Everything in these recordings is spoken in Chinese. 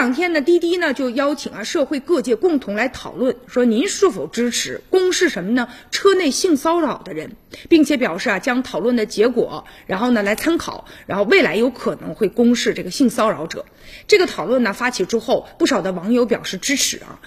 两天呢，滴滴呢就邀请啊社会各界共同来讨论，说您是否支持公示什么呢？车内性骚扰的人，并且表示啊将讨论的结果，然后呢来参考，然后未来有可能会公示这个性骚扰者。这个讨论呢发起之后，不少的网友表示支持啊。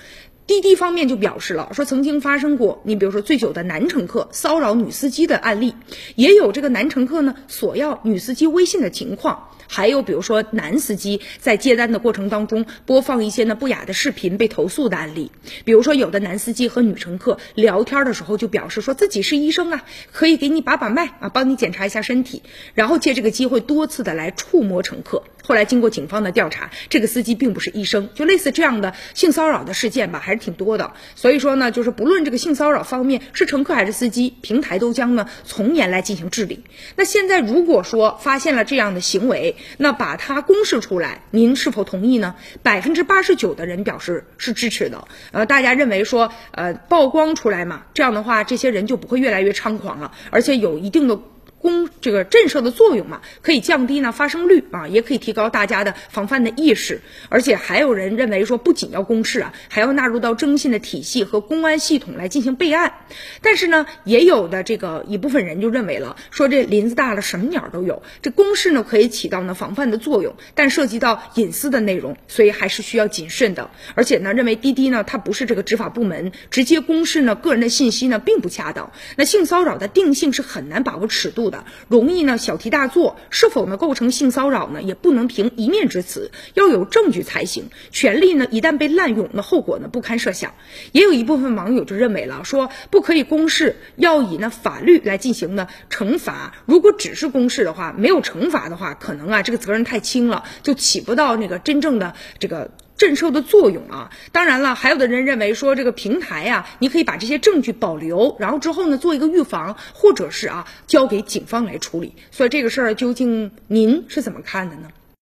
滴滴方面就表示了，说曾经发生过，你比如说醉酒的男乘客骚扰女司机的案例，也有这个男乘客呢索要女司机微信的情况，还有比如说男司机在接单的过程当中播放一些呢不雅的视频被投诉的案例，比如说有的男司机和女乘客聊天的时候就表示说自己是医生啊，可以给你把把脉啊，帮你检查一下身体，然后借这个机会多次的来触摸乘客。后来经过警方的调查，这个司机并不是医生，就类似这样的性骚扰的事件吧，还是挺多的。所以说呢，就是不论这个性骚扰方面是乘客还是司机，平台都将呢从严来进行治理。那现在如果说发现了这样的行为，那把它公示出来，您是否同意呢？百分之八十九的人表示是支持的。呃，大家认为说，呃，曝光出来嘛，这样的话，这些人就不会越来越猖狂了，而且有一定的。公这个震慑的作用嘛，可以降低呢发生率啊，也可以提高大家的防范的意识。而且还有人认为说，不仅要公示啊，还要纳入到征信的体系和公安系统来进行备案。但是呢，也有的这个一部分人就认为了，说这林子大了，什么鸟都有。这公示呢可以起到呢防范的作用，但涉及到隐私的内容，所以还是需要谨慎的。而且呢，认为滴滴呢它不是这个执法部门，直接公示呢个人的信息呢并不恰当。那性骚扰的定性是很难把握尺度。容易呢小题大做，是否呢构成性骚扰呢？也不能凭一面之词，要有证据才行。权利呢一旦被滥用，那后果呢不堪设想。也有一部分网友就认为了，说不可以公示，要以呢法律来进行呢惩罚。如果只是公示的话，没有惩罚的话，可能啊这个责任太轻了，就起不到那个真正的这个。震慑的作用啊，当然了，还有的人认为说这个平台呀，你可以把这些证据保留，然后之后呢做一个预防，或者是啊交给警方来处理。所以这个事儿究竟您是怎么看的呢？